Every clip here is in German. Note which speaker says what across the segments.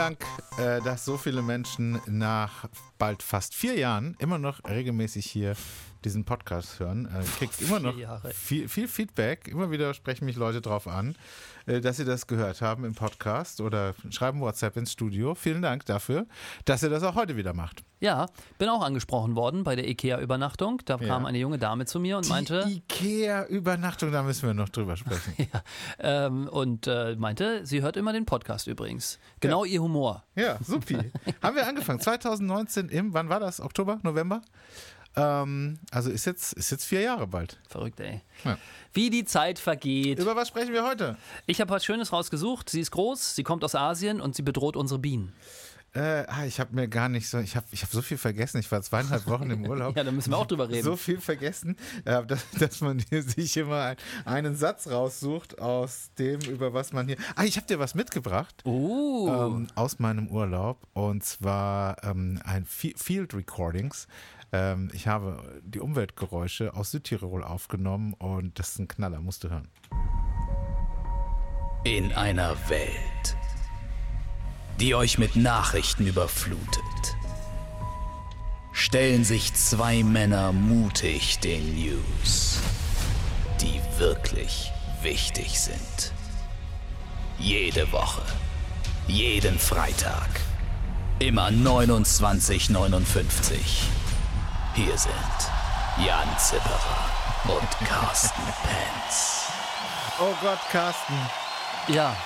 Speaker 1: Dank, äh, dass so viele Menschen nach bald fast vier Jahren immer noch regelmäßig hier diesen Podcast hören. Äh, kriegt immer noch viel, viel, Feedback. Immer wieder sprechen mich Leute drauf an, äh, dass sie das gehört haben im Podcast oder schreiben WhatsApp ins Studio. Vielen Dank dafür, dass ihr das auch heute wieder macht.
Speaker 2: Ja, bin auch angesprochen worden bei der IKEA-Übernachtung. Da ja. kam eine junge Dame zu mir und
Speaker 1: Die
Speaker 2: meinte.
Speaker 1: IKEA-Übernachtung, da müssen wir noch drüber sprechen.
Speaker 2: ja, ähm, und äh, meinte, sie hört immer den Podcast übrigens. Genau ja. ihr Humor.
Speaker 1: Ja, supi. Haben wir angefangen. 2019 im, wann war das? Oktober, November? Ähm, also ist jetzt, ist jetzt vier Jahre bald.
Speaker 2: Verrückt, ey. Ja. Wie die Zeit vergeht.
Speaker 1: Über was sprechen wir heute?
Speaker 2: Ich habe was Schönes rausgesucht. Sie ist groß, sie kommt aus Asien und sie bedroht unsere Bienen.
Speaker 1: Äh, ah, ich habe mir gar nicht so, ich habe ich hab so viel vergessen. Ich war zweieinhalb Wochen im Urlaub.
Speaker 2: ja, da müssen wir auch drüber reden.
Speaker 1: So viel vergessen, äh, dass, dass, man hier sich immer ein, einen Satz raussucht aus dem, über was man hier. Ah, ich habe dir was mitgebracht.
Speaker 2: Uh.
Speaker 1: Ähm, aus meinem Urlaub. Und zwar ähm, ein Field Recordings. Ähm, ich habe die Umweltgeräusche aus Südtirol aufgenommen und das ist ein Knaller, musst du hören.
Speaker 3: In einer Welt die euch mit Nachrichten überflutet, stellen sich zwei Männer mutig den News, die wirklich wichtig sind. Jede Woche, jeden Freitag, immer 29,59. Hier sind Jan Zipperer und Carsten Penz.
Speaker 1: Oh Gott, Carsten.
Speaker 2: Ja.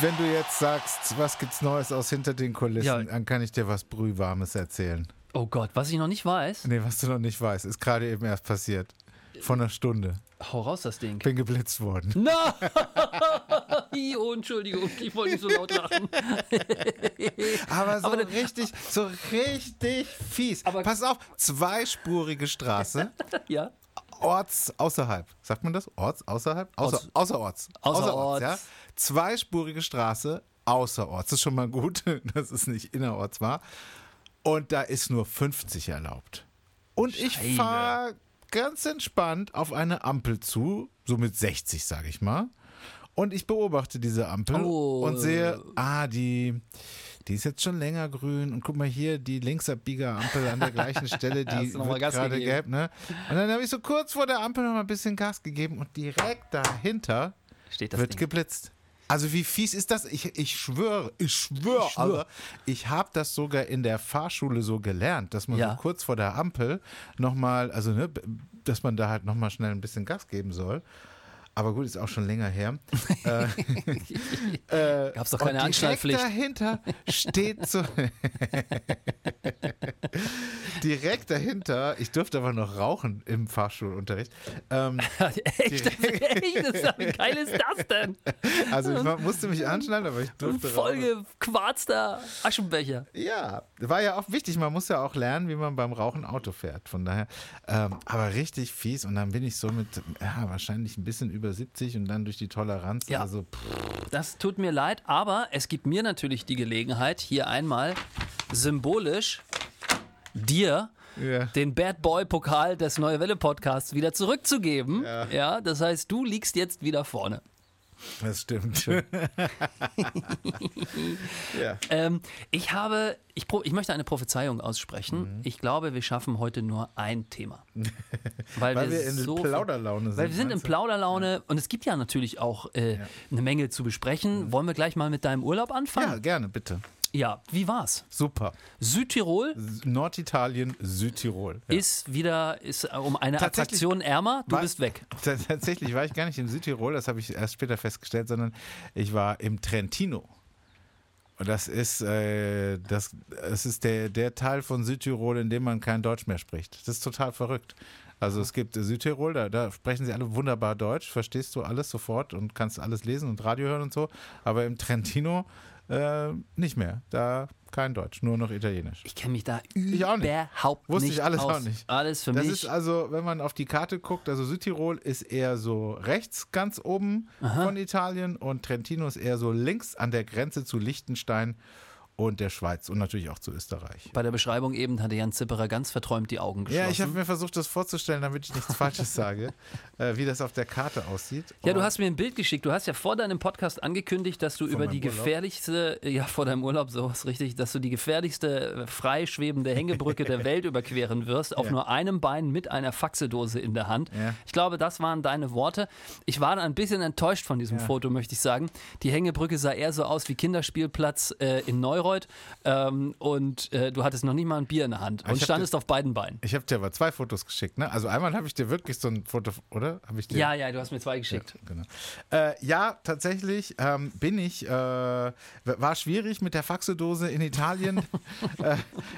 Speaker 1: Wenn du jetzt sagst, was gibt's Neues aus hinter den Kulissen, ja. dann kann ich dir was Brühwarmes erzählen.
Speaker 2: Oh Gott, was ich noch nicht weiß?
Speaker 1: Nee, was du noch nicht weißt, ist gerade eben erst passiert. Vor einer Stunde.
Speaker 2: Hau raus, das Ding.
Speaker 1: Bin geblitzt worden.
Speaker 2: Na! oh, Entschuldigung, ich wollte nicht so laut lachen.
Speaker 1: Aber so Aber richtig, so richtig fies. Aber Pass auf, zweispurige Straße.
Speaker 2: ja.
Speaker 1: Orts außerhalb. Sagt man das? Orts außerhalb? Außer, Orts. Außerorts.
Speaker 2: Außerorts,
Speaker 1: ja. Zweispurige Straße außerorts. Das ist schon mal gut, dass es nicht innerorts war. Und da ist nur 50 erlaubt. Und Scheine. ich fahre ganz entspannt auf eine Ampel zu, so mit 60, sage ich mal. Und ich beobachte diese Ampel oh. und sehe, ah, die, die ist jetzt schon länger grün und guck mal hier, die Linksabbieger-Ampel an der gleichen Stelle, die gerade gelb, ne? Und dann habe ich so kurz vor der Ampel noch mal ein bisschen Gas gegeben und direkt dahinter wird Ding. geblitzt. Also wie fies ist das? Ich, ich schwöre, ich schwöre, ich, schwör. ich habe das sogar in der Fahrschule so gelernt, dass man ja. so kurz vor der Ampel nochmal, also ne, dass man da halt nochmal schnell ein bisschen Gas geben soll. Aber gut, ist auch schon länger her.
Speaker 2: äh, äh, Gab's doch keine Anschnallpflicht.
Speaker 1: dahinter steht so. direkt dahinter, ich durfte aber noch rauchen im Fahrschulunterricht.
Speaker 2: Ähm, echt? echt? Wie geil ist das denn?
Speaker 1: Also ich musste mich anschnallen, aber ich durfte.
Speaker 2: Vollgequarzter Aschenbecher.
Speaker 1: Ja, war ja auch wichtig. Man muss ja auch lernen, wie man beim Rauchen Auto fährt. Von daher, ähm, aber richtig fies. Und dann bin ich so mit, ja, wahrscheinlich ein bisschen über über 70 und dann durch die Toleranz.
Speaker 2: Ja,
Speaker 1: also,
Speaker 2: das tut mir leid, aber es gibt mir natürlich die Gelegenheit, hier einmal symbolisch dir ja. den Bad Boy Pokal des Neue Welle Podcasts wieder zurückzugeben. Ja. ja, das heißt, du liegst jetzt wieder vorne.
Speaker 1: Das stimmt.
Speaker 2: ja. ähm, ich habe, ich, ich möchte eine Prophezeiung aussprechen. Mhm. Ich glaube, wir schaffen heute nur ein Thema.
Speaker 1: Weil, weil wir, wir, in so Plauderlaune sind.
Speaker 2: Weil wir sind in Plauderlaune ja. und es gibt ja natürlich auch äh, ja. eine Menge zu besprechen. Mhm. Wollen wir gleich mal mit deinem Urlaub anfangen?
Speaker 1: Ja, gerne, bitte.
Speaker 2: Ja, wie war's?
Speaker 1: Super.
Speaker 2: Südtirol?
Speaker 1: Norditalien, Südtirol.
Speaker 2: Ja. Ist wieder ist äh, um eine Attraktion ärmer. Du
Speaker 1: war,
Speaker 2: bist weg.
Speaker 1: Tatsächlich war ich gar nicht in Südtirol, das habe ich erst später festgestellt, sondern ich war im Trentino. Und das ist, äh, das, das ist der, der Teil von Südtirol, in dem man kein Deutsch mehr spricht. Das ist total verrückt. Also es gibt Südtirol, da, da, sprechen sie alle wunderbar Deutsch, verstehst du alles sofort und kannst alles lesen und Radio hören und so. Aber im Trentino äh, nicht mehr. Da kein Deutsch, nur noch Italienisch.
Speaker 2: Ich kenne mich da überhaupt nicht.
Speaker 1: Wusste
Speaker 2: ich
Speaker 1: alles
Speaker 2: aus.
Speaker 1: auch nicht.
Speaker 2: Alles für
Speaker 1: das
Speaker 2: mich.
Speaker 1: Das ist also, wenn man auf die Karte guckt, also Südtirol ist eher so rechts ganz oben Aha. von Italien und Trentino ist eher so links an der Grenze zu Liechtenstein und der Schweiz und natürlich auch zu Österreich.
Speaker 2: Bei der Beschreibung eben hatte Jan Zipperer ganz verträumt die Augen geschlossen.
Speaker 1: Ja, ich habe mir versucht, das vorzustellen, damit ich nichts Falsches sage, äh, wie das auf der Karte aussieht.
Speaker 2: Ja, du hast mir ein Bild geschickt. Du hast ja vor deinem Podcast angekündigt, dass du über die
Speaker 1: Urlaub?
Speaker 2: gefährlichste, ja, vor deinem Urlaub, so ist richtig, dass du die gefährlichste freischwebende Hängebrücke der Welt überqueren wirst, auf
Speaker 1: Ja.
Speaker 2: nur einem Bein mit einer Faxedose in der Hand.
Speaker 1: Ja.
Speaker 2: Ich glaube, das waren deine Worte. Ich war ein bisschen enttäuscht von diesem Foto, möchte ich sagen. Die Hängebrücke sah eher so aus wie Kinderspielplatz äh, in Neureuth ähm, und äh, du hattest noch nicht mal ein Bier in der Hand und
Speaker 1: hab
Speaker 2: standest auf beiden Beinen.
Speaker 1: Ich habe dir aber zwei Fotos geschickt, ne? Also einmal habe ich dir wirklich so ein Foto, oder? Habe ich dir?
Speaker 2: Ja, ja, du hast mir zwei geschickt.
Speaker 1: Genau. Äh, ja, tatsächlich ähm, bin ich, äh, war schwierig mit der Faxedose in Italien. äh,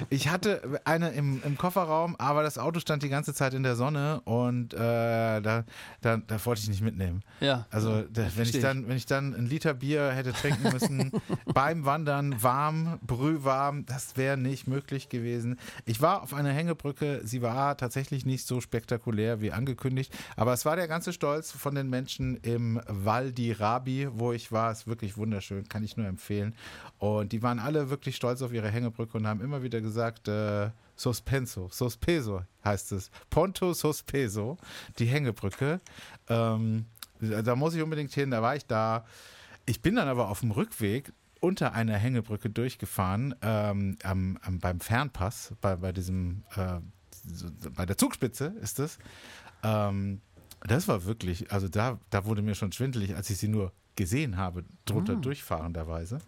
Speaker 1: ich hatte eine im, im Kofferraum, aber das Auto stand die ganze Zeit in der Sonne und äh, da, da, da wollte ich nicht mitnehmen.
Speaker 2: Ja.
Speaker 1: Also da, wenn, ich dann, wenn ich dann ein Liter Bier hätte trinken müssen, beim Wandern, warm, brühwarm, das wäre nicht möglich gewesen. Ich war auf einer Hängebrücke, sie war tatsächlich nicht so spektakulär wie angekündigt, aber es war der ganze Stolz von den Menschen im Val di Rabi, wo ich war. Es ist wirklich wunderschön, kann ich nur empfehlen. Und die waren alle wirklich stolz auf ihre Hängebrücke und haben immer wieder gesagt, äh, Sospenso, Sospeso heißt es. Ponto Sospeso, die Hängebrücke. Ähm, da muss ich unbedingt hin, da war ich da. Ich bin dann aber auf dem Rückweg unter einer Hängebrücke durchgefahren, ähm, am, am, beim Fernpass, bei, bei diesem, äh, bei der Zugspitze ist es. Ähm, das war wirklich, also da, da wurde mir schon schwindelig, als ich sie nur gesehen habe, drunter durchfahrenderweise.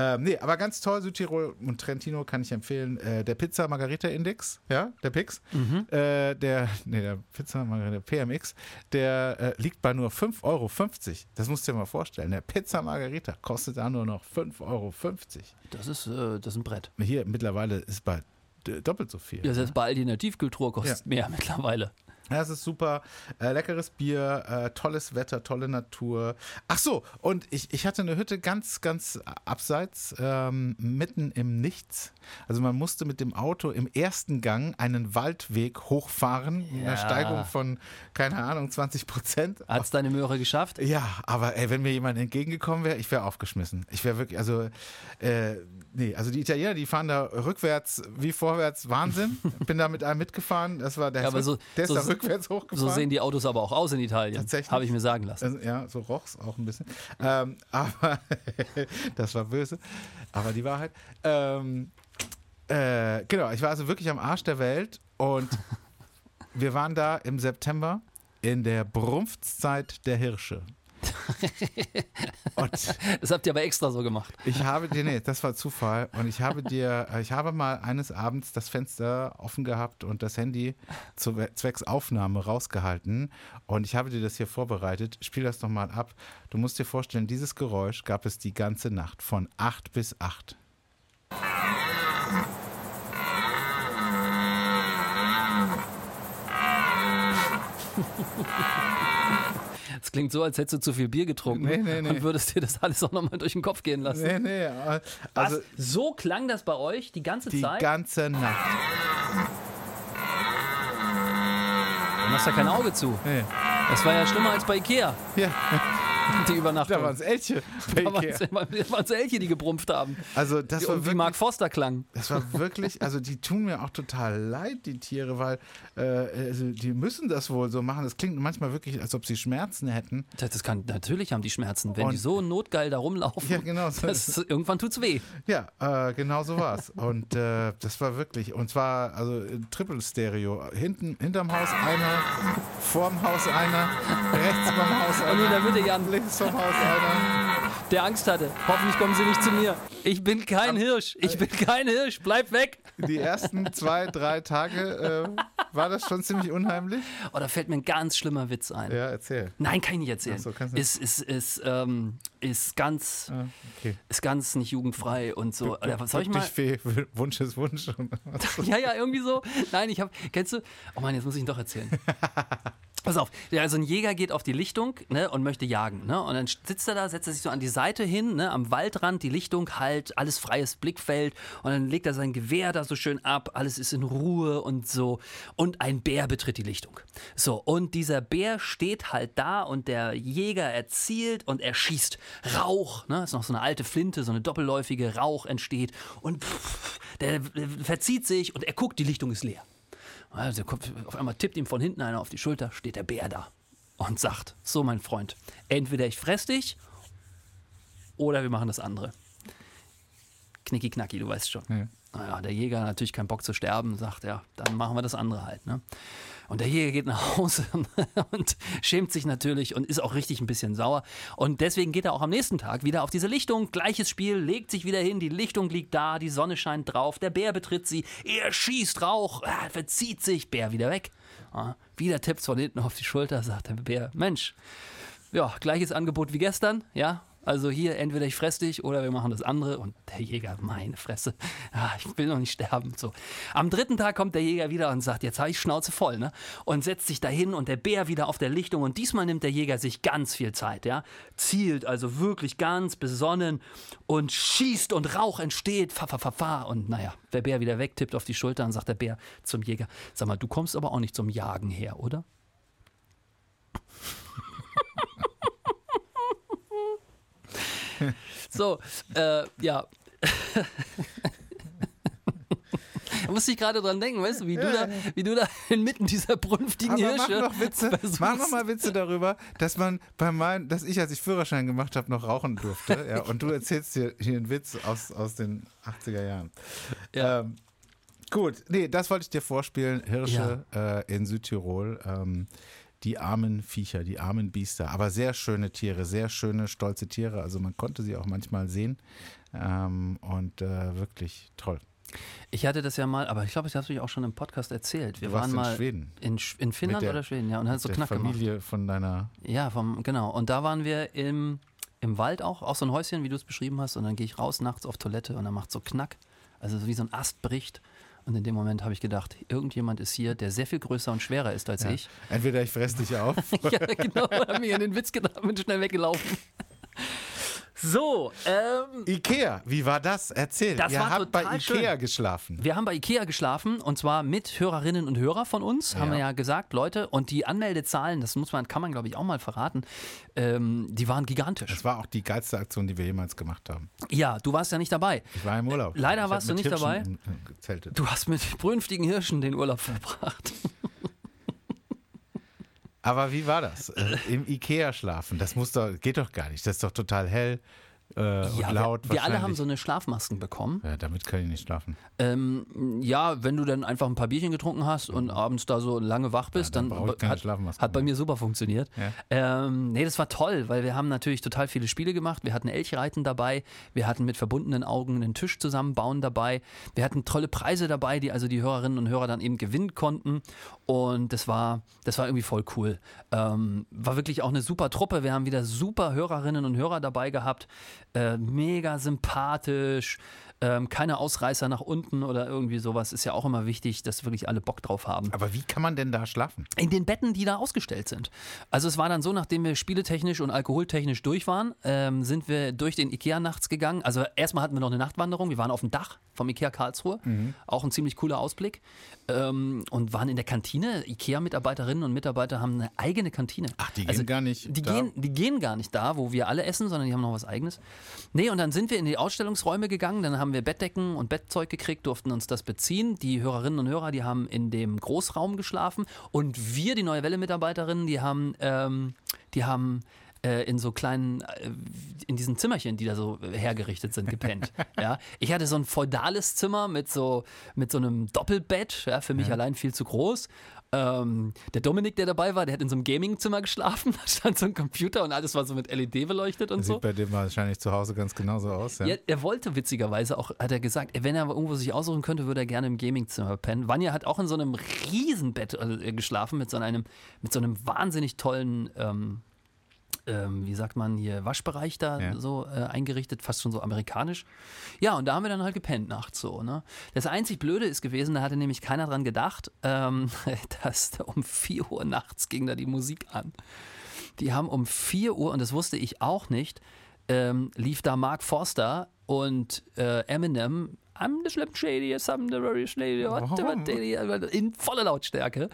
Speaker 1: Ähm, nee, aber ganz toll, Südtirol und Trentino kann ich empfehlen. Äh, der Pizza Margarita Index, ja, der Pix, äh, der, nee, der Pizza Margarita PMX, der äh, liegt bei nur 5,50 Euro. Das musst du dir mal vorstellen. Der Pizza Margarita kostet da nur noch 5,50 Euro.
Speaker 2: Das ist, äh, das ist ein Brett.
Speaker 1: Hier mittlerweile ist bei doppelt so viel.
Speaker 2: Ja, selbst bei Aldi in der Tiefkühltruhe kostet
Speaker 1: Ja.
Speaker 2: mehr mittlerweile.
Speaker 1: Ja, es ist super. Äh, leckeres Bier, äh, tolles Wetter, tolle Natur. Ach so, und ich, ich hatte eine Hütte ganz, ganz abseits, ähm, mitten im Nichts. Also man musste mit dem Auto im ersten Gang einen Waldweg hochfahren, mit einer
Speaker 2: Ja.
Speaker 1: Steigung von, keine Ahnung, 20 Prozent.
Speaker 2: Hat es deine Möhre geschafft?
Speaker 1: Ja, aber ey, wenn mir jemand entgegengekommen wäre, ich wäre aufgeschmissen. Ich wäre wirklich, also, äh, nee, also die Italiener, die fahren da rückwärts wie vorwärts, Wahnsinn. Bin da mit einem mitgefahren, das war der,
Speaker 2: Ja, aber so-
Speaker 1: der ist
Speaker 2: so-
Speaker 1: da rückwärts hochgefahren.
Speaker 2: So sehen die Autos aber auch aus in Italien.
Speaker 1: Tatsächlich?
Speaker 2: Habe ich mir sagen lassen.
Speaker 1: Also, ja, so roch's auch ein bisschen. Ähm, aber das war böse. Aber die Wahrheit. Ähm, äh, genau, ich war also wirklich am Arsch der Welt und wir waren da im September in der Brumpfzeit der Hirsche.
Speaker 2: Das habt ihr aber extra so gemacht.
Speaker 1: ich habe dir, nee, das war Zufall. Und ich habe dir, ich habe mal eines Abends das Fenster offen gehabt und das Handy zu, zwecks Aufnahme rausgehalten. Und ich habe dir das hier vorbereitet. Spiel das doch mal ab. Du musst dir vorstellen, dieses Geräusch gab es die ganze Nacht von 8 bis 8.
Speaker 2: Es klingt so, als hättest du zu viel Bier getrunken
Speaker 1: Nee, nee, nee.
Speaker 2: und würdest dir das alles auch nochmal durch den Kopf gehen lassen.
Speaker 1: Nee, nee, also
Speaker 2: Was? So klang das bei euch die ganze
Speaker 1: die
Speaker 2: Zeit?
Speaker 1: ganze Nacht.
Speaker 2: Du machst ja kein Auge zu.
Speaker 1: Nee.
Speaker 2: Das war ja schlimmer als bei Ikea,
Speaker 1: Ja,
Speaker 2: die
Speaker 1: da
Speaker 2: Übernachtung.
Speaker 1: waren es Elche.
Speaker 2: Da waren es Elche, die gebrumpft haben.
Speaker 1: Also das war
Speaker 2: Und wie
Speaker 1: wirklich,
Speaker 2: Mark Foster klang.
Speaker 1: Das war wirklich, also die tun mir auch total leid, die Tiere, weil äh, also die müssen das wohl so machen. Das klingt manchmal wirklich, als ob sie Schmerzen hätten.
Speaker 2: Das, das kann, natürlich haben die Schmerzen. Wenn
Speaker 1: Und-
Speaker 2: die so notgeil da rumlaufen,
Speaker 1: Ja, genau.
Speaker 2: Das, irgendwann tut's weh.
Speaker 1: Ja, äh, genau so war's. Und äh, das war wirklich, und zwar also Triple Stereo. Hinten, hinterm Haus einer, vorm Haus einer, rechts beim Haus
Speaker 2: Und in
Speaker 1: einer,
Speaker 2: der Mitte
Speaker 1: Links vom Haus einer.
Speaker 2: der Angst hatte. Hoffentlich kommen sie nicht zu mir. Ich bin kein Hirsch. Ich bin kein Hirsch. Bleib weg.
Speaker 1: Die ersten zwei, drei Tage äh, war das schon ziemlich unheimlich.
Speaker 2: Oh, da fällt mir ein ganz schlimmer Witz ein.
Speaker 1: Ja, erzähl.
Speaker 2: Nein, kann ich nicht erzählen.
Speaker 1: Ach so, kannst du nicht.
Speaker 2: ist, ist, ist, ähm, ist ganz,
Speaker 1: Ah, okay.
Speaker 2: ist ganz nicht jugendfrei und so. Oder was soll ich mal?
Speaker 1: Fee, Wunsch ist Wunsch.
Speaker 2: Ja, ja, irgendwie so. Nein, ich habe, kennst du? Oh Mann, jetzt muss ich ihn doch erzählen. Pass auf, also ein Jäger geht auf die Lichtung ne, und möchte jagen. Ne? Und dann sitzt er da, setzt er sich so an die Seite hin, ne, am Waldrand, die Lichtung halt, alles freies Blickfeld. Und dann legt er sein Gewehr da so schön ab, alles ist in Ruhe und so. Und ein Bär betritt die Lichtung. So, und dieser Bär steht halt da und der Jäger erzielt und er schießt. Rauch, ne, ist noch so eine alte Flinte, so eine doppelläufige Rauch entsteht. Und pff, der verzieht sich und er guckt, die Lichtung ist leer. Also auf einmal tippt ihm von hinten einer auf die Schulter, steht der Bär da und sagt, so mein Freund, entweder ich fress dich oder wir machen das andere. Knicki knacki, du weißt schon. Ja. Naja, der Jäger hat natürlich keinen Bock zu sterben, sagt ja, dann machen wir das andere halt. Ne? Und der Jäger geht nach Hause und schämt sich natürlich und ist auch richtig ein bisschen sauer. Und deswegen geht er auch am nächsten Tag wieder auf diese Lichtung. Gleiches Spiel, legt sich wieder hin, die Lichtung liegt da, die Sonne scheint drauf, der Bär betritt sie, er schießt Rauch, ah, verzieht sich, Bär wieder weg. Ja, wieder tippt von hinten auf die Schulter, sagt der Bär, Mensch, ja, gleiches Angebot wie gestern, ja, also hier, entweder ich fress dich oder wir machen das andere. Und der Jäger, meine Fresse, ah, ich will noch nicht sterben. So. Am dritten Tag kommt der Jäger wieder und sagt, jetzt habe ich Schnauze voll, ne? Und setzt sich dahin und der Bär wieder auf der Lichtung. Und diesmal nimmt der Jäger sich ganz viel Zeit, ja? Zielt also wirklich ganz besonnen und schießt und Rauch entsteht. Fa, fa, fa, fa. Und naja, der Bär wieder weg, tippt auf die Schulter und sagt der Bär zum Jäger, sag mal, du kommst aber auch nicht zum Jagen her, oder? so, äh, ja. Da musste ich gerade dran denken, weißt du, wie du da, wie du da inmitten dieser brunftigen Aber Hirsche.
Speaker 1: Mach noch Witze, mach noch mal Witze darüber, dass man bei meinem, dass ich, als ich Führerschein gemacht habe, noch rauchen durfte. ja, und du erzählst hier, hier einen Witz aus, aus den 80er Jahren. Ja. Ähm, gut, nee, das wollte ich dir vorspielen. Hirsche ja. äh, in Südtirol. Ähm, die armen Viecher, die armen Biester. Aber sehr schöne Tiere, sehr schöne, stolze Tiere. Also man konnte sie auch manchmal sehen. Ähm, und äh, wirklich toll.
Speaker 2: Ich hatte das ja mal, aber ich glaube, das hast du auch schon im Podcast erzählt. Wir waren mal
Speaker 1: in Schweden.
Speaker 2: In, in Finnland der, oder Schweden, ja, und hat so Knack
Speaker 1: Familie
Speaker 2: gemacht.
Speaker 1: von deiner.
Speaker 2: Ja, vom, genau. Und da waren wir im, im Wald auch, auch so ein Häuschen, wie du es beschrieben hast. Und dann gehe ich raus nachts auf Toilette und dann macht so Knack. Also wie so ein Ast bricht. Und in dem Moment habe ich gedacht, irgendjemand ist hier, der sehr viel größer und schwerer ist als ja. ich.
Speaker 1: Entweder ich fress dich auf.
Speaker 2: ja, genau, habe mir in den Witz gedacht, bin schnell weggelaufen. So, ähm,
Speaker 1: Ikea, wie war das? Erzähl.
Speaker 2: Das
Speaker 1: Ihr
Speaker 2: war
Speaker 1: habt bei Ikea
Speaker 2: schön.
Speaker 1: geschlafen.
Speaker 2: Wir haben bei Ikea geschlafen und zwar mit Hörerinnen und Hörer von uns, haben
Speaker 1: Ja.
Speaker 2: wir ja gesagt, Leute. Und die Anmeldezahlen, das muss man, kann man glaube ich auch mal verraten, ähm, die waren gigantisch.
Speaker 1: Das war auch die geilste Aktion, die wir jemals gemacht haben.
Speaker 2: Ja, du warst ja nicht dabei.
Speaker 1: Ich war im Urlaub.
Speaker 2: Leider
Speaker 1: ich
Speaker 2: warst du nicht dabei.
Speaker 1: Hirschen, äh, Gezeltet.
Speaker 2: Du hast mit brünftigen Hirschen den Urlaub verbracht.
Speaker 1: Aber wie war das? Äh, Im Ikea schlafen, das muss doch, geht doch gar nicht. Das ist doch total hell äh,
Speaker 2: Ja,
Speaker 1: laut.
Speaker 2: wir, wir alle haben so eine Schlafmasken bekommen.
Speaker 1: Ja, damit kann ich nicht schlafen.
Speaker 2: Ähm, ja, wenn du dann einfach ein paar Bierchen getrunken hast und abends da so lange wach bist,
Speaker 1: dann
Speaker 2: dann,
Speaker 1: keine
Speaker 2: hat, hat bei mir super funktioniert.
Speaker 1: Ja.
Speaker 2: Ähm, nee, das war toll, weil wir haben natürlich total viele Spiele gemacht. Wir hatten Elchreiten dabei, wir hatten mit verbundenen Augen einen Tisch zusammenbauen dabei, wir hatten tolle Preise dabei, die also die Hörerinnen und Hörer dann eben gewinnen konnten. Und das war, das war irgendwie voll cool. Ähm, war wirklich auch eine super Truppe. Wir haben wieder super Hörerinnen und Hörer dabei gehabt. Äh, mega sympathisch. Ähm, keine Ausreißer nach unten oder irgendwie sowas. Ist ja auch immer wichtig, dass wirklich alle Bock drauf haben.
Speaker 1: Aber wie kann man denn da schlafen?
Speaker 2: In den Betten, die da ausgestellt sind. Also es war dann so, nachdem wir spieletechnisch und alkoholtechnisch durch waren, ähm, sind wir durch den Ikea nachts gegangen. Also erstmal hatten wir noch eine Nachtwanderung. Wir waren auf dem Dach vom Ikea Karlsruhe. Auch ein ziemlich cooler Ausblick. Ähm, und waren in der Kantine. Ikea-Mitarbeiterinnen und Mitarbeiter haben eine eigene Kantine.
Speaker 1: Ach, die
Speaker 2: Also
Speaker 1: gehen gar nicht
Speaker 2: Die
Speaker 1: da?
Speaker 2: gehen, die gehen gar nicht da, wo wir alle essen, sondern die haben noch was eigenes. Nee, und dann sind wir in die Ausstellungsräume gegangen, dann haben wir Bettdecken und Bettzeug gekriegt, durften uns das beziehen. Die Hörerinnen und Hörer, die haben in dem Großraum geschlafen und wir, die Neue Welle-Mitarbeiterinnen, die haben, ähm, die haben äh, in so kleinen, äh, in diesen Zimmerchen, die da so hergerichtet sind, gepennt. ja. Ich hatte so ein feudales Zimmer mit so, mit so einem Doppelbett, ja, für mich allein viel zu groß. Ähm, der Dominik, der dabei war, der hat in so einem Gaming-Zimmer geschlafen. Da stand so ein Computer und alles war so mit LED beleuchtet und
Speaker 1: Das
Speaker 2: so.
Speaker 1: sieht bei dem wahrscheinlich zu Hause ganz genauso aus. Ja?
Speaker 2: Ja, er wollte witzigerweise auch, hat er gesagt, wenn er irgendwo sich aussuchen könnte, würde er gerne im Gamingzimmer pennen. Vanya hat auch in so einem Riesenbett äh, geschlafen mit so einem, mit so einem wahnsinnig tollen ähm, ähm, wie sagt man hier, Waschbereich da
Speaker 1: Ja.
Speaker 2: so äh, eingerichtet, fast schon so amerikanisch. Ja, und da haben wir dann halt gepennt nachts so. Ne? Das einzig Blöde ist gewesen, da hatte nämlich keiner dran gedacht, ähm, dass da um 4 Uhr nachts ging da die Musik an. Die haben um 4 Uhr, und das wusste ich auch nicht, ähm, lief da Mark Forster und äh, Eminem I'm the Slim Shady, I'm the very shady, what the- what the- in voller Lautstärke.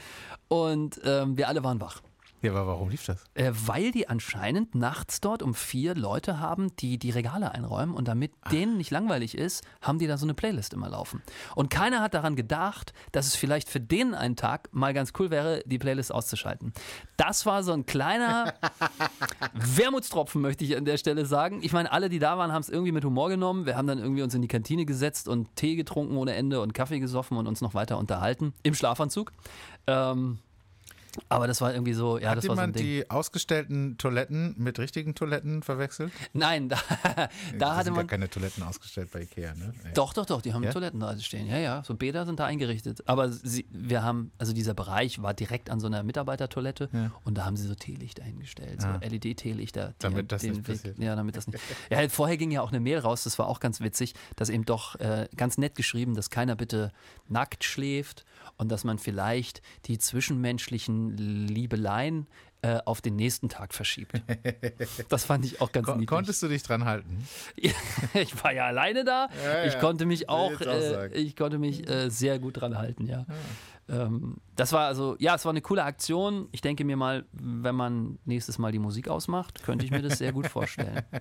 Speaker 2: Und ähm, wir alle waren wach.
Speaker 1: Ja, aber warum lief das?
Speaker 2: Äh, weil die anscheinend nachts dort um vier Leute haben, die die Regale einräumen und damit denen nicht langweilig ist, haben die da so eine Playlist immer laufen. Und keiner hat daran gedacht, dass es vielleicht für den einen Tag mal ganz cool wäre, die Playlist auszuschalten. Das war so ein kleiner Wermutstropfen, möchte ich an der Stelle sagen. Ich meine, alle, die da waren, haben es irgendwie mit Humor genommen. Wir haben dann irgendwie uns in die Kantine gesetzt und Tee getrunken ohne Ende und Kaffee gesoffen und uns noch weiter unterhalten im Schlafanzug. Ähm, aber das war irgendwie so, ja,
Speaker 1: Hat
Speaker 2: das war so ein
Speaker 1: jemand
Speaker 2: Ding.
Speaker 1: die ausgestellten Toiletten mit richtigen Toiletten verwechselt?
Speaker 2: Nein, da, da
Speaker 1: Da
Speaker 2: hatte
Speaker 1: sind
Speaker 2: man.
Speaker 1: ja keine Toiletten ausgestellt bei Ikea, ne?
Speaker 2: Doch, doch, doch, die haben
Speaker 1: Ja?
Speaker 2: Toiletten da stehen. Ja, ja, so Bäder sind da eingerichtet. Aber sie, wir haben, also dieser Bereich war direkt an so einer Mitarbeitertoilette
Speaker 1: Ja.
Speaker 2: und da haben sie so Teelichter hingestellt, so
Speaker 1: Ah.
Speaker 2: LED-Teelichter.
Speaker 1: Damit das nicht passiert.
Speaker 2: Ja, damit das nicht. Ja, halt, vorher ging ja auch eine Mail raus, das war auch ganz witzig, dass eben doch äh, ganz nett geschrieben, dass keiner bitte nackt schläft und dass man vielleicht die zwischenmenschlichen Liebeleien äh, auf den nächsten Tag verschiebt. Das fand ich auch ganz
Speaker 1: Kon
Speaker 2: niedlich.
Speaker 1: konntest du dich dran halten?
Speaker 2: ich war ja alleine da.
Speaker 1: Ja,
Speaker 2: ich
Speaker 1: ja.
Speaker 2: konnte mich auch, äh, ich konnte mich äh, sehr gut dran halten, ja. Ähm, das war also, ja, es war eine coole Aktion. Ich denke mir mal, wenn man nächstes Mal die Musik ausmacht, könnte ich mir das sehr gut vorstellen.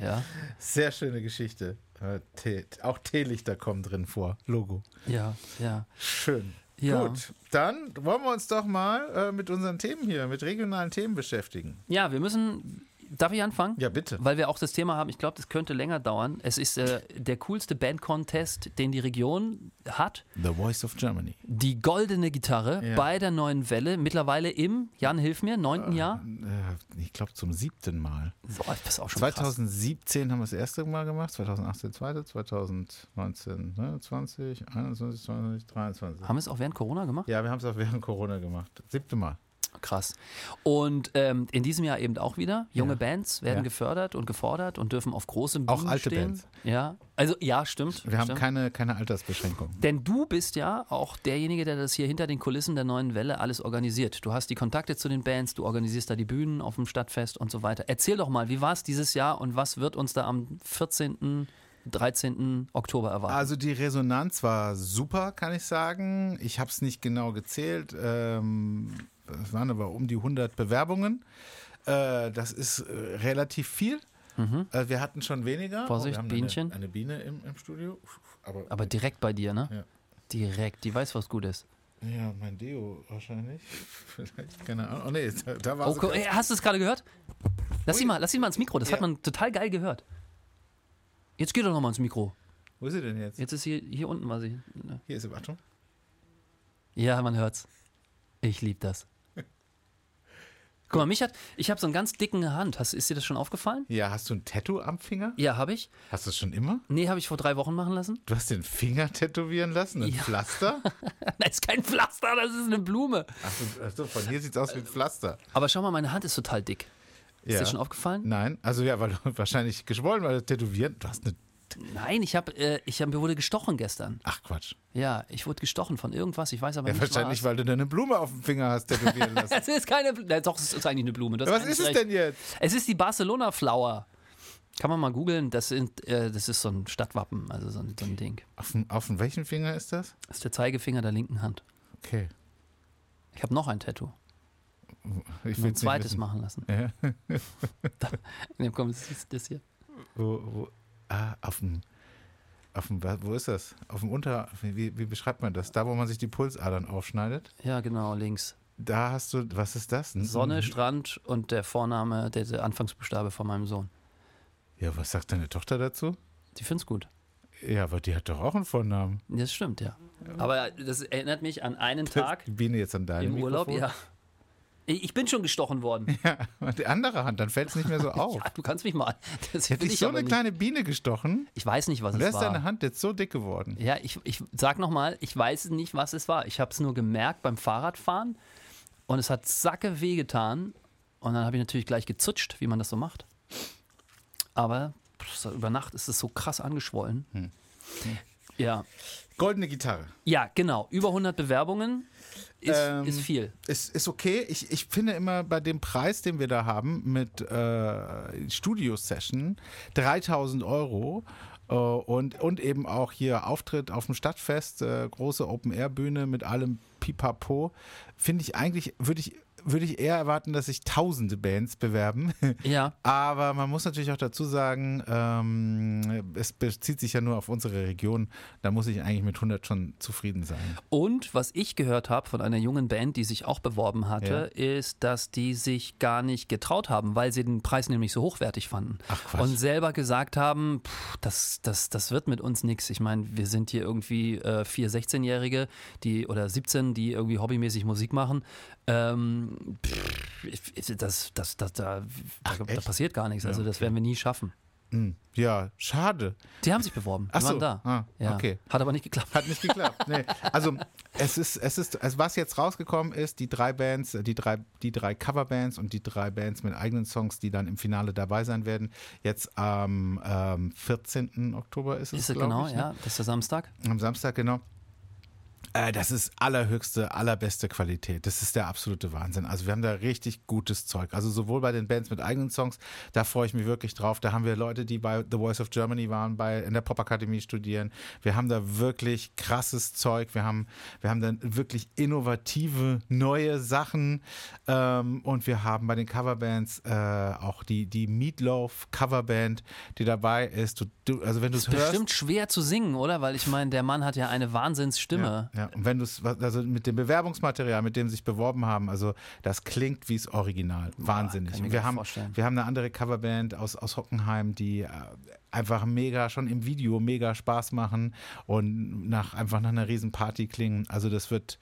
Speaker 2: Ja,
Speaker 1: Sehr schöne Geschichte. Äh, auch Teelichter kommen drin vor. Logo.
Speaker 2: ja, ja.
Speaker 1: Schön.
Speaker 2: Ja.
Speaker 1: Gut, dann wollen wir uns doch mal äh, mit unseren Themen hier, mit regionalen Themen beschäftigen.
Speaker 2: Ja, wir müssen. Darf ich anfangen?
Speaker 1: Ja, bitte.
Speaker 2: Weil wir auch das Thema haben, ich glaube, das könnte länger dauern. Es ist äh, der coolste Bandcontest, den die Region hat.
Speaker 1: The Voice of Germany.
Speaker 2: Die goldene Gitarre
Speaker 1: Ja.
Speaker 2: bei der neuen Welle, mittlerweile im, Jan, hilf mir, neunten Jahr.
Speaker 1: Äh, ich glaube zum siebten Mal.
Speaker 2: Boah, das ist auch schon krass.
Speaker 1: 2017 haben wir das erste Mal gemacht, 2018 zweite, 2019, ne, 20, 21, 20, 23.
Speaker 2: Haben wir es auch während Corona gemacht?
Speaker 1: Ja, wir haben es auch während Corona gemacht. Siebte Mal.
Speaker 2: Krass. Und ähm, in diesem Jahr eben auch wieder. Junge
Speaker 1: Ja.
Speaker 2: Bands werden
Speaker 1: Ja.
Speaker 2: gefördert und gefordert und dürfen auf großem
Speaker 1: Auch
Speaker 2: Bühnen
Speaker 1: alte
Speaker 2: stehen.
Speaker 1: Bands.
Speaker 2: Ja, also ja, stimmt.
Speaker 1: Wir haben
Speaker 2: stimmt.
Speaker 1: keine, keine Altersbeschränkung.
Speaker 2: Denn du bist ja auch derjenige, der das hier hinter den Kulissen der neuen Welle alles organisiert. Du hast die Kontakte zu den Bands, du organisierst da die Bühnen auf dem Stadtfest und so weiter. Erzähl doch mal, wie war es dieses Jahr und was wird uns da am 14., 13. Oktober erwarten?
Speaker 1: Also die Resonanz war super, kann ich sagen. Ich habe es nicht genau gezählt. Ähm, es waren aber um die 100 Bewerbungen. Äh, das ist äh, relativ viel. Äh, wir hatten schon weniger.
Speaker 2: Mhm. Vorsicht, Bienchen.
Speaker 1: Eine, eine Biene im, im Studio. Aber,
Speaker 2: Aber direkt bei dir, ne?
Speaker 1: Ja.
Speaker 2: Direkt, die weiß, was gut ist.
Speaker 1: ja, mein Deo wahrscheinlich. Vielleicht, keine Ahnung. Oh nee, da, da war
Speaker 2: Oh,
Speaker 1: sie
Speaker 2: guck, ey, hast du es gerade gehört? Lass
Speaker 1: Ui.
Speaker 2: ihn mal, lass ihn mal ins Mikro, das
Speaker 1: Ja.
Speaker 2: hat man total geil gehört. Jetzt geht doch noch mal ins Mikro.
Speaker 1: Wo ist sie denn jetzt?
Speaker 2: Jetzt ist hier, hier unten war sie.
Speaker 1: Hier ist sie, Achtung.
Speaker 2: Ja, man hört's. Ich lieb das. Guck mal, mich hat, ich habe so einen ganz dicken Hand. Hast, ist dir das schon aufgefallen?
Speaker 1: Ja, hast du ein Tattoo am Finger?
Speaker 2: Ja, habe ich.
Speaker 1: Hast du es schon immer?
Speaker 2: Nee, habe ich vor drei Wochen machen lassen.
Speaker 1: Du hast den Finger tätowieren lassen? Ein
Speaker 2: Ja.
Speaker 1: Pflaster?
Speaker 2: Das ist kein Pflaster, das ist eine Blume.
Speaker 1: Achso, achso, von hier sieht es aus wie ein Pflaster.
Speaker 2: Aber schau mal, meine Hand ist total dick. Ist
Speaker 1: Ja.
Speaker 2: dir schon aufgefallen?
Speaker 1: Nein, also ja, weil du wahrscheinlich geschwollen, weil du tätowieren. Du hast eine.
Speaker 2: Nein, ich habe, äh, ich hab, mir wurde gestochen gestern.
Speaker 1: Ach Quatsch.
Speaker 2: Ja, ich wurde gestochen von irgendwas, ich weiß aber
Speaker 1: Ja,
Speaker 2: nicht
Speaker 1: wahrscheinlich,
Speaker 2: was.
Speaker 1: weil du deine Blume auf dem Finger hast tätowieren lassen.
Speaker 2: Es ist keine, Blume. doch, es ist eigentlich eine Blume. Du hast
Speaker 1: Was ist es denn jetzt?
Speaker 2: Es ist die Barcelona Flower. Kann man mal googeln. Das, sind, äh, das ist so ein Stadtwappen, also so ein, so ein Ding.
Speaker 1: Auf, dem- auf welchen Finger ist das?
Speaker 2: Das ist der Zeigefinger der linken Hand.
Speaker 1: Okay.
Speaker 2: Ich habe noch ein Tattoo.
Speaker 1: Ich will
Speaker 2: ein zweites machen lassen.
Speaker 1: Ja.
Speaker 2: Nee, komm, das ist das hier.
Speaker 1: Wo, wo, ah, auf dem. Auf dem, wo ist das? Auf dem Unter. Wie, wie beschreibt man das? Da, wo man sich die Pulsadern aufschneidet.
Speaker 2: Ja, genau, links.
Speaker 1: Da hast du. Was ist das?
Speaker 2: Sonne, Strand und der Vorname, der, der Anfangsbuchstabe von meinem Sohn.
Speaker 1: Ja, was sagt deine Tochter dazu?
Speaker 2: Die find's gut.
Speaker 1: Ja, aber die hat doch auch einen Vornamen.
Speaker 2: Das stimmt, ja. Aber das erinnert mich an einen Tag
Speaker 1: Die Biene jetzt an deinem
Speaker 2: im Urlaub.
Speaker 1: Mikrofon.
Speaker 2: Ja. Ich bin schon gestochen worden.
Speaker 1: Ja, die andere Hand, dann fällt es nicht mehr so auf.
Speaker 2: Ja, du kannst mich mal. Das
Speaker 1: Hätte ich so eine
Speaker 2: nicht.
Speaker 1: kleine Biene gestochen,
Speaker 2: Ich weiß nicht, was es
Speaker 1: da ist
Speaker 2: war.
Speaker 1: deine Hand jetzt so dick geworden.
Speaker 2: Ja, ich, ich sag nochmal, ich weiß nicht, was es war. Ich habe es nur gemerkt beim Fahrradfahren und es hat sacke weh getan Und dann habe ich natürlich gleich gezutscht, wie man das so macht. Aber über Nacht ist es so krass angeschwollen. Hm. Ja.
Speaker 1: Goldene Gitarre.
Speaker 2: Ja, genau. Über 100 Bewerbungen ist, ähm, ist viel.
Speaker 1: Ist, ist okay. Ich, ich finde immer bei dem Preis, den wir da haben mit äh, Studio-Session, 3000 Euro. Uh, und, und eben auch hier Auftritt auf dem Stadtfest, äh, große Open-Air-Bühne mit allem Pipapo, finde ich eigentlich, würde ich würde ich eher erwarten, dass sich tausende Bands bewerben.
Speaker 2: Ja.
Speaker 1: Aber man muss natürlich auch dazu sagen, ähm, es bezieht sich ja nur auf unsere Region. Da muss ich eigentlich mit 100 schon zufrieden sein.
Speaker 2: Und was ich gehört habe von einer jungen Band, die sich auch beworben hatte, ja. ist, dass die sich gar nicht getraut haben, weil sie den Preis nämlich so hochwertig fanden.
Speaker 1: Ach, Quatsch.
Speaker 2: Und selber gesagt haben, pff, das, das, das wird mit uns nichts. Ich meine, wir sind hier irgendwie äh, vier 16-Jährige, die oder 17, die irgendwie hobbymäßig Musik machen. Ähm, das, das, das, da, Ach, da, passiert gar nichts. Also, das werden wir nie schaffen.
Speaker 1: Hm. Ja, schade.
Speaker 2: Die haben sich beworben. Die
Speaker 1: Ach so.
Speaker 2: waren da.
Speaker 1: Ah,
Speaker 2: ja.
Speaker 1: okay.
Speaker 2: Hat aber nicht geklappt.
Speaker 1: Hat nicht geklappt. Nee. Also es ist, es ist, was jetzt rausgekommen ist, die drei Bands, die drei, die drei Coverbands und die drei Bands mit eigenen Songs, die dann im Finale dabei sein werden. Jetzt am ähm, 14. Oktober ist es.
Speaker 2: Ist es genau, ich, ne? ja. Das ist der Samstag.
Speaker 1: Am Samstag, genau. Äh, das ist allerhöchste, allerbeste Qualität. Das ist der absolute Wahnsinn. Also wir haben da richtig gutes Zeug. Also sowohl bei den Bands mit eigenen Songs, da freue ich mich wirklich drauf. Da haben wir Leute, die bei The Voice of Germany waren, bei in der Popakademie studieren. Wir haben da wirklich krasses Zeug. Wir haben, wir haben dann wirklich innovative neue Sachen. Ähm, und wir haben bei den Coverbands äh, auch die, die Meatloaf Coverband, die dabei ist. Du, du, also wenn du es hörst.
Speaker 2: Bestimmt schwer zu singen, oder? Weil ich meine, der Mann hat ja eine Wahnsinnsstimme.
Speaker 1: Ja. Ja, und wenn du es, also mit dem Bewerbungsmaterial, mit dem sie sich beworben haben, also das klingt wie das Original. Wahnsinnig.
Speaker 2: Boah,
Speaker 1: wir haben, wir haben eine andere Coverband aus, aus Hockenheim, die äh, einfach mega, schon im Video mega Spaß machen und nach, einfach nach einer riesen Party klingen. Also das wird,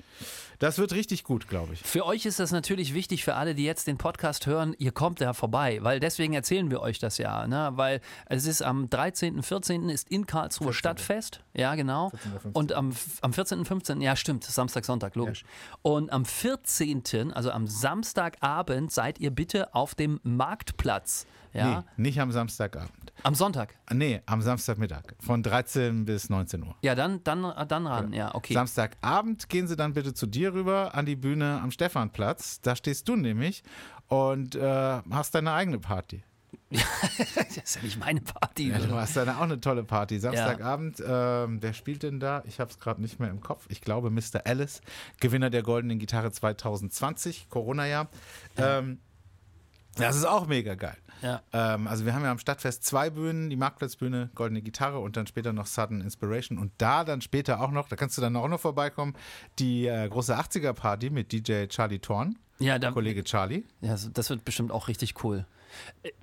Speaker 1: das wird richtig gut, glaube ich.
Speaker 2: Für euch ist das natürlich wichtig, für alle, die jetzt den Podcast hören, ihr kommt da vorbei, weil deswegen erzählen wir euch das ja, ne? weil es ist am 13., 14. ist in Karlsruhe 14. Stadtfest, ja genau, 14. und am, am 14., 15., ja stimmt, Samstag, Sonntag, logisch. Ja. Und am 14., also am Samstagabend seid ihr bitte auf dem Marktplatz. Ja?
Speaker 1: Nee, nicht am Samstagabend.
Speaker 2: Am Sonntag?
Speaker 1: Nee, am Samstagmittag. Von 13 bis 19 Uhr.
Speaker 2: Ja, dann, dann, dann ran. Ja, okay.
Speaker 1: Samstagabend gehen Sie dann bitte zu dir rüber an die Bühne am Stefanplatz. Da stehst du nämlich und äh, hast deine eigene Party.
Speaker 2: das ist ja nicht meine Party.
Speaker 1: Ja, du hast dann auch eine tolle Party. Samstagabend, ja. ähm, wer spielt denn da? Ich habe es gerade nicht mehr im Kopf. Ich glaube, Mr. Alice, Gewinner der Goldenen Gitarre 2020, Corona-Jahr. Ja. Ähm, das ist auch mega geil.
Speaker 2: Ja.
Speaker 1: Ähm, also wir haben ja am Stadtfest zwei Bühnen, die Marktplatzbühne, Goldene Gitarre und dann später noch Sudden Inspiration und da dann später auch noch, da kannst du dann auch noch vorbeikommen, die äh, große 80er Party mit DJ Charlie Thorn.
Speaker 2: Ja, da,
Speaker 1: Kollege Charlie.
Speaker 2: Ja, das wird bestimmt auch richtig cool.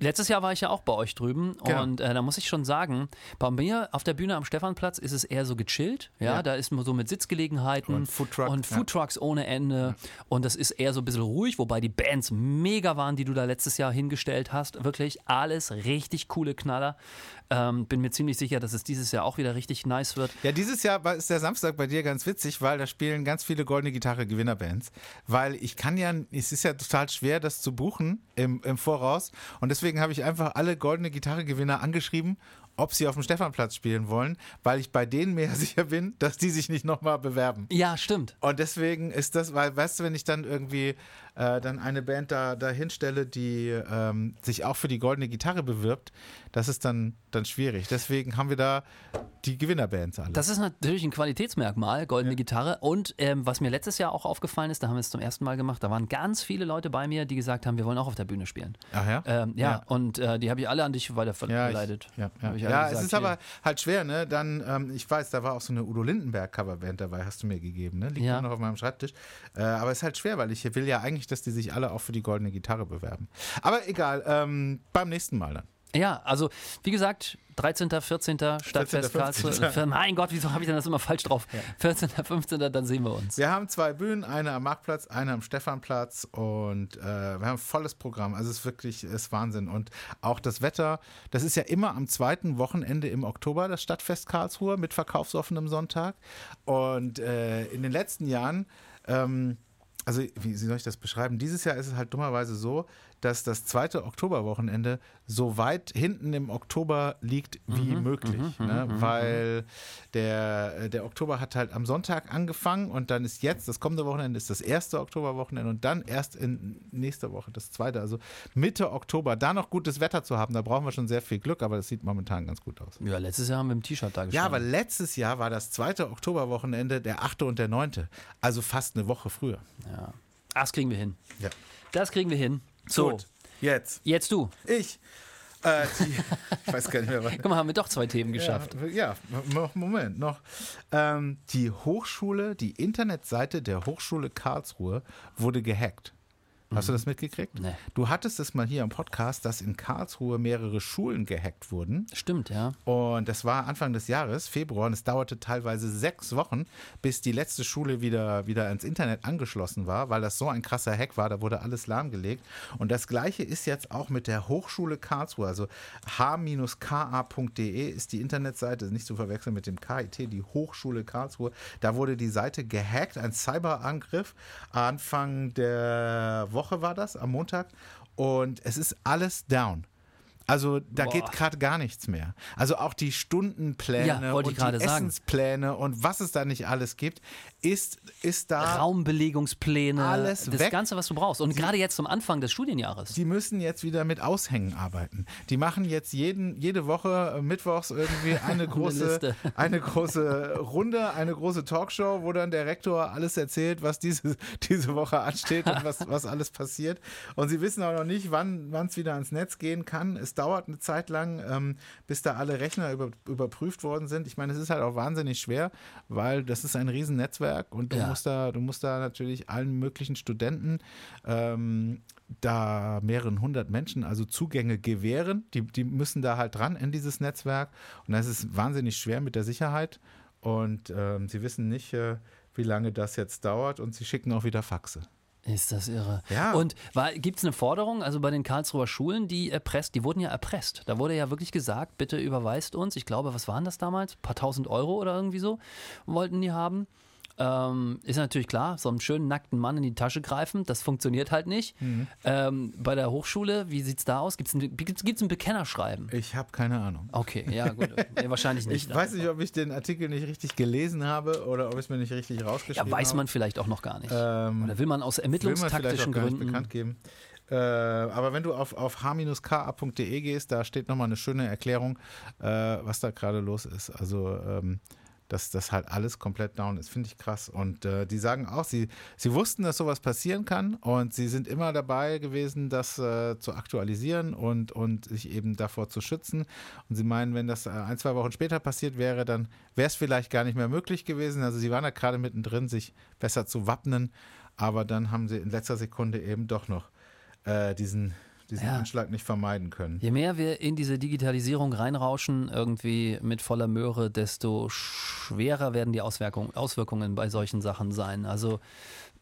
Speaker 2: Letztes Jahr war ich ja auch bei euch drüben genau. und äh, da muss ich schon sagen, bei mir auf der Bühne am Stephanplatz ist es eher so gechillt. Ja, ja. da ist nur so mit Sitzgelegenheiten
Speaker 1: und, Foodtruck,
Speaker 2: und Foodtrucks ja. ohne Ende. Und das ist eher so ein bisschen ruhig, wobei die Bands mega waren, die du da letztes Jahr hingestellt hast. Wirklich alles richtig coole Knaller. Ähm, bin mir ziemlich sicher, dass es dieses Jahr auch wieder richtig nice wird.
Speaker 1: Ja, dieses Jahr ist der Samstag bei dir ganz witzig, weil da spielen ganz viele goldene Gitarre Gewinnerbands. Weil ich kann ja, es ist ja total schwer, das zu buchen im, im Voraus. Und deswegen habe ich einfach alle goldene Gitarre-Gewinner angeschrieben ob sie auf dem Stephanplatz spielen wollen, weil ich bei denen mehr sicher bin, dass die sich nicht nochmal bewerben.
Speaker 2: Ja, stimmt.
Speaker 1: Und deswegen ist das, weil, weißt du, wenn ich dann irgendwie äh, dann eine Band da, da hinstelle, die ähm, sich auch für die goldene Gitarre bewirbt, das ist dann, dann schwierig. Deswegen haben wir da die Gewinnerbands alle.
Speaker 2: Das ist natürlich ein Qualitätsmerkmal, goldene ja. Gitarre. Und ähm, was mir letztes Jahr auch aufgefallen ist, da haben wir es zum ersten Mal gemacht, da waren ganz viele Leute bei mir, die gesagt haben, wir wollen auch auf der Bühne spielen.
Speaker 1: Ach ja?
Speaker 2: Ähm, ja, ja, und äh, die habe ich alle an dich weiterverleitet.
Speaker 1: Ja, ich, ja, ja. Ja gesagt, es ist hier. aber halt schwer, ne? Dann, ähm, ich weiß, da war auch so eine Udo Lindenberg Coverband dabei, hast du mir gegeben, ne? Liegt ja. noch auf meinem Schreibtisch. Äh, aber es ist halt schwer, weil ich will ja eigentlich, dass die sich alle auch für die goldene Gitarre bewerben. Aber egal, ähm, beim nächsten Mal dann.
Speaker 2: Ja, also wie gesagt, 13., 14. Stadtfest Karlsruhe. Mein Gott, wieso habe ich denn das immer falsch drauf? Ja. 14., 15. dann sehen wir uns.
Speaker 1: Wir haben zwei Bühnen, eine am Marktplatz, eine am Stephanplatz und äh, wir haben ein volles Programm. Also es ist wirklich ist Wahnsinn. Und auch das Wetter, das ist ja immer am zweiten Wochenende im Oktober, das Stadtfest Karlsruhe mit verkaufsoffenem Sonntag. Und äh, in den letzten Jahren ähm, also wie soll ich das beschreiben? Dieses Jahr ist es halt dummerweise so, dass das zweite Oktoberwochenende so weit hinten im Oktober liegt wie mhm, möglich. Mhm, ne? Mhm, mhm, Weil der, der Oktober hat halt am Sonntag angefangen und dann ist jetzt, das kommende Wochenende ist das erste Oktoberwochenende und dann erst in nächster Woche das zweite. Also Mitte Oktober, da noch gutes Wetter zu haben, da brauchen wir schon sehr viel Glück, aber das sieht momentan ganz gut aus.
Speaker 2: Ja, letztes Jahr haben wir im T-Shirt da gestanden.
Speaker 1: Ja, aber letztes Jahr war das zweite Oktoberwochenende der achte und der neunte. Also fast eine Woche früher.
Speaker 2: Ja. Das kriegen wir hin.
Speaker 1: Ja.
Speaker 2: Das kriegen wir hin. So.
Speaker 1: Gut. Jetzt.
Speaker 2: Jetzt du.
Speaker 1: Ich. Äh, die, ich weiß gar nicht mehr, was.
Speaker 2: Guck mal, haben wir doch zwei Themen geschafft.
Speaker 1: Ja, ja Moment, noch. Ähm, die Hochschule, die Internetseite der Hochschule Karlsruhe wurde gehackt. Hast du das mitgekriegt?
Speaker 2: Nee.
Speaker 1: Du hattest es mal hier im Podcast, dass in Karlsruhe mehrere Schulen gehackt wurden.
Speaker 2: Stimmt, ja.
Speaker 1: Und das war Anfang des Jahres, Februar, und es dauerte teilweise sechs Wochen, bis die letzte Schule wieder, wieder ins Internet angeschlossen war, weil das so ein krasser Hack war. Da wurde alles lahmgelegt. Und das Gleiche ist jetzt auch mit der Hochschule Karlsruhe. Also h-ka.de ist die Internetseite, nicht zu verwechseln mit dem KIT, die Hochschule Karlsruhe. Da wurde die Seite gehackt, ein Cyberangriff Anfang der Woche Woche war das, am Montag. Und es ist alles down. Also da Boah. geht gerade gar nichts mehr. Also auch die Stundenpläne
Speaker 2: ja, und
Speaker 1: die Essenspläne und was es da nicht alles gibt, ist, ist da.
Speaker 2: Raumbelegungspläne,
Speaker 1: alles
Speaker 2: das
Speaker 1: weg.
Speaker 2: Ganze, was du brauchst. Und gerade jetzt zum Anfang des Studienjahres.
Speaker 1: Die müssen jetzt wieder mit Aushängen arbeiten. Die machen jetzt jeden, jede Woche äh, mittwochs irgendwie eine große, eine, eine, große Runde, eine große Talkshow, wo dann der Rektor alles erzählt, was diese, diese Woche ansteht und was, was alles passiert. Und sie wissen auch noch nicht, wann es wieder ans Netz gehen kann. Es dauert eine Zeit lang, ähm, bis da alle Rechner über, überprüft worden sind. Ich meine, es ist halt auch wahnsinnig schwer, weil das ist ein Riesennetzwerk und du ja. musst da, du musst da natürlich allen möglichen Studenten ähm, da mehreren hundert Menschen also Zugänge gewähren. Die, die müssen da halt dran in dieses Netzwerk und das ist wahnsinnig schwer mit der Sicherheit und ähm, sie wissen nicht, äh, wie lange das jetzt dauert und sie schicken auch wieder Faxe.
Speaker 2: Ist das irre.
Speaker 1: Ja.
Speaker 2: Und gibt es eine Forderung, also bei den Karlsruher Schulen, die erpresst, die wurden ja erpresst. Da wurde ja wirklich gesagt, bitte überweist uns, ich glaube, was waren das damals? Ein paar tausend Euro oder irgendwie so, wollten die haben. Ähm, ist natürlich klar, so einen schönen nackten Mann in die Tasche greifen, das funktioniert halt nicht. Mhm. Ähm, bei der Hochschule, wie sieht es da aus? Gibt es ein, gibt's, gibt's ein Bekennerschreiben?
Speaker 1: Ich habe keine Ahnung.
Speaker 2: Okay, ja gut, ja, wahrscheinlich nicht.
Speaker 1: Ich weiß nicht, ob ich den Artikel nicht richtig gelesen habe oder ob ich es mir nicht richtig rausgeschrieben habe.
Speaker 2: Ja, weiß man vielleicht auch noch gar nicht. Ähm, oder will man aus ermittlungstaktischen Gründen
Speaker 1: bekannt geben? Äh, aber wenn du auf, auf h-ka.de gehst, da steht nochmal eine schöne Erklärung, äh, was da gerade los ist. Also ähm, dass das halt alles komplett down ist. Finde ich krass. Und äh, die sagen auch, sie, sie wussten, dass sowas passieren kann und sie sind immer dabei gewesen, das äh, zu aktualisieren und, und sich eben davor zu schützen. Und sie meinen, wenn das äh, ein, zwei Wochen später passiert wäre, dann wäre es vielleicht gar nicht mehr möglich gewesen. Also sie waren da gerade mittendrin, sich besser zu wappnen. Aber dann haben sie in letzter Sekunde eben doch noch äh, diesen diesen ja. Anschlag nicht vermeiden können.
Speaker 2: Je mehr wir in diese Digitalisierung reinrauschen, irgendwie mit voller Möhre, desto schwerer werden die Auswirkungen, Auswirkungen bei solchen Sachen sein. Also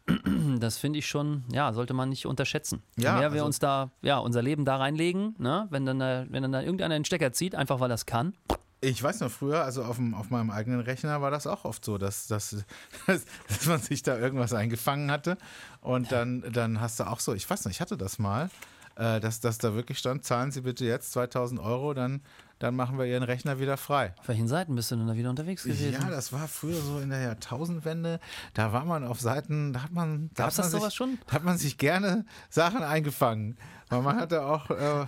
Speaker 2: das finde ich schon, ja, sollte man nicht unterschätzen. Je ja, mehr wir also uns da, ja, unser Leben da reinlegen, ne, wenn dann, wenn dann irgendeiner den Stecker zieht, einfach weil das kann.
Speaker 1: Ich weiß noch früher, also auf, dem, auf meinem eigenen Rechner war das auch oft so, dass, dass, dass man sich da irgendwas eingefangen hatte und dann, dann hast du auch so, ich weiß nicht, ich hatte das mal, äh, dass, dass da wirklich stand, zahlen Sie bitte jetzt 2000 Euro, dann, dann machen wir Ihren Rechner wieder frei.
Speaker 2: Auf welchen Seiten bist du denn da wieder unterwegs gewesen?
Speaker 1: Ja, das war früher so in der Jahrtausendwende. Da war man auf Seiten, da hat man.
Speaker 2: Da Gab's
Speaker 1: hat man
Speaker 2: das sowas schon?
Speaker 1: Da hat man sich gerne Sachen eingefangen. Aber man hatte auch äh,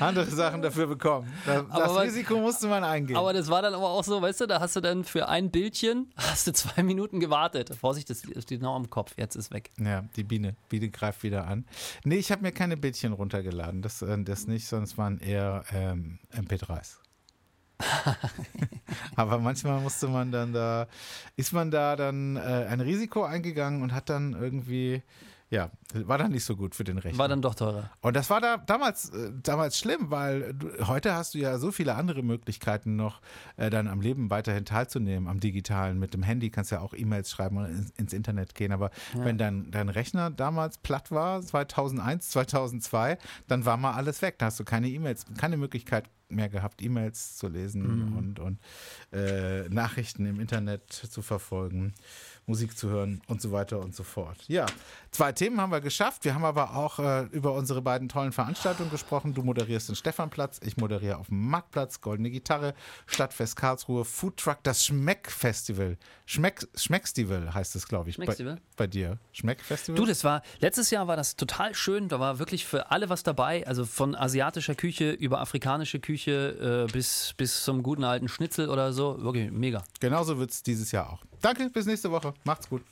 Speaker 1: andere Sachen dafür bekommen. Das, das Risiko musste man eingehen.
Speaker 2: Aber das war dann aber auch so, weißt du, da hast du dann für ein Bildchen hast du zwei Minuten gewartet. Vorsicht, das steht genau am Kopf. Jetzt ist weg.
Speaker 1: Ja, die Biene. Biene greift wieder an. Nee, ich habe mir keine Bildchen runtergeladen. Das, äh, das nicht, sonst waren eher ähm, MP3s. Aber manchmal musste man dann da, ist man da dann äh, ein Risiko eingegangen und hat dann irgendwie ja, war dann nicht so gut für den Rechner.
Speaker 2: War dann doch teurer.
Speaker 1: Und das war da damals, äh, damals schlimm, weil du, heute hast du ja so viele andere Möglichkeiten noch, äh, dann am Leben weiterhin teilzunehmen, am Digitalen. Mit dem Handy kannst du ja auch E-Mails schreiben und ins, ins, Internet gehen. Aber ja. wenn dein, dein Rechner damals platt war, 2001, 2002, dann war mal alles weg. Da hast du keine E-Mails, keine Möglichkeit mehr gehabt, E-Mails zu lesen mhm. und, und äh, Nachrichten im Internet zu verfolgen. Musik zu hören und so weiter und so fort. Ja, zwei Themen haben wir geschafft. Wir haben aber auch äh, über unsere beiden tollen Veranstaltungen gesprochen. Du moderierst den Stefanplatz, ich moderiere auf dem Marktplatz, Goldene Gitarre, Stadtfest Karlsruhe, Food Truck, das Schmeck-Festival. Schmeck, Schmeckstival heißt es, glaube ich, bei, bei, dir. Schmeck-Festival?
Speaker 2: Du, das war, letztes Jahr war das total schön. Da war wirklich für alle was dabei. Also von asiatischer Küche über afrikanische Küche äh, bis, bis zum guten alten Schnitzel oder so. Wirklich mega.
Speaker 1: Genauso wird es dieses Jahr auch. Danke, bis nächste Woche. Macht's gut.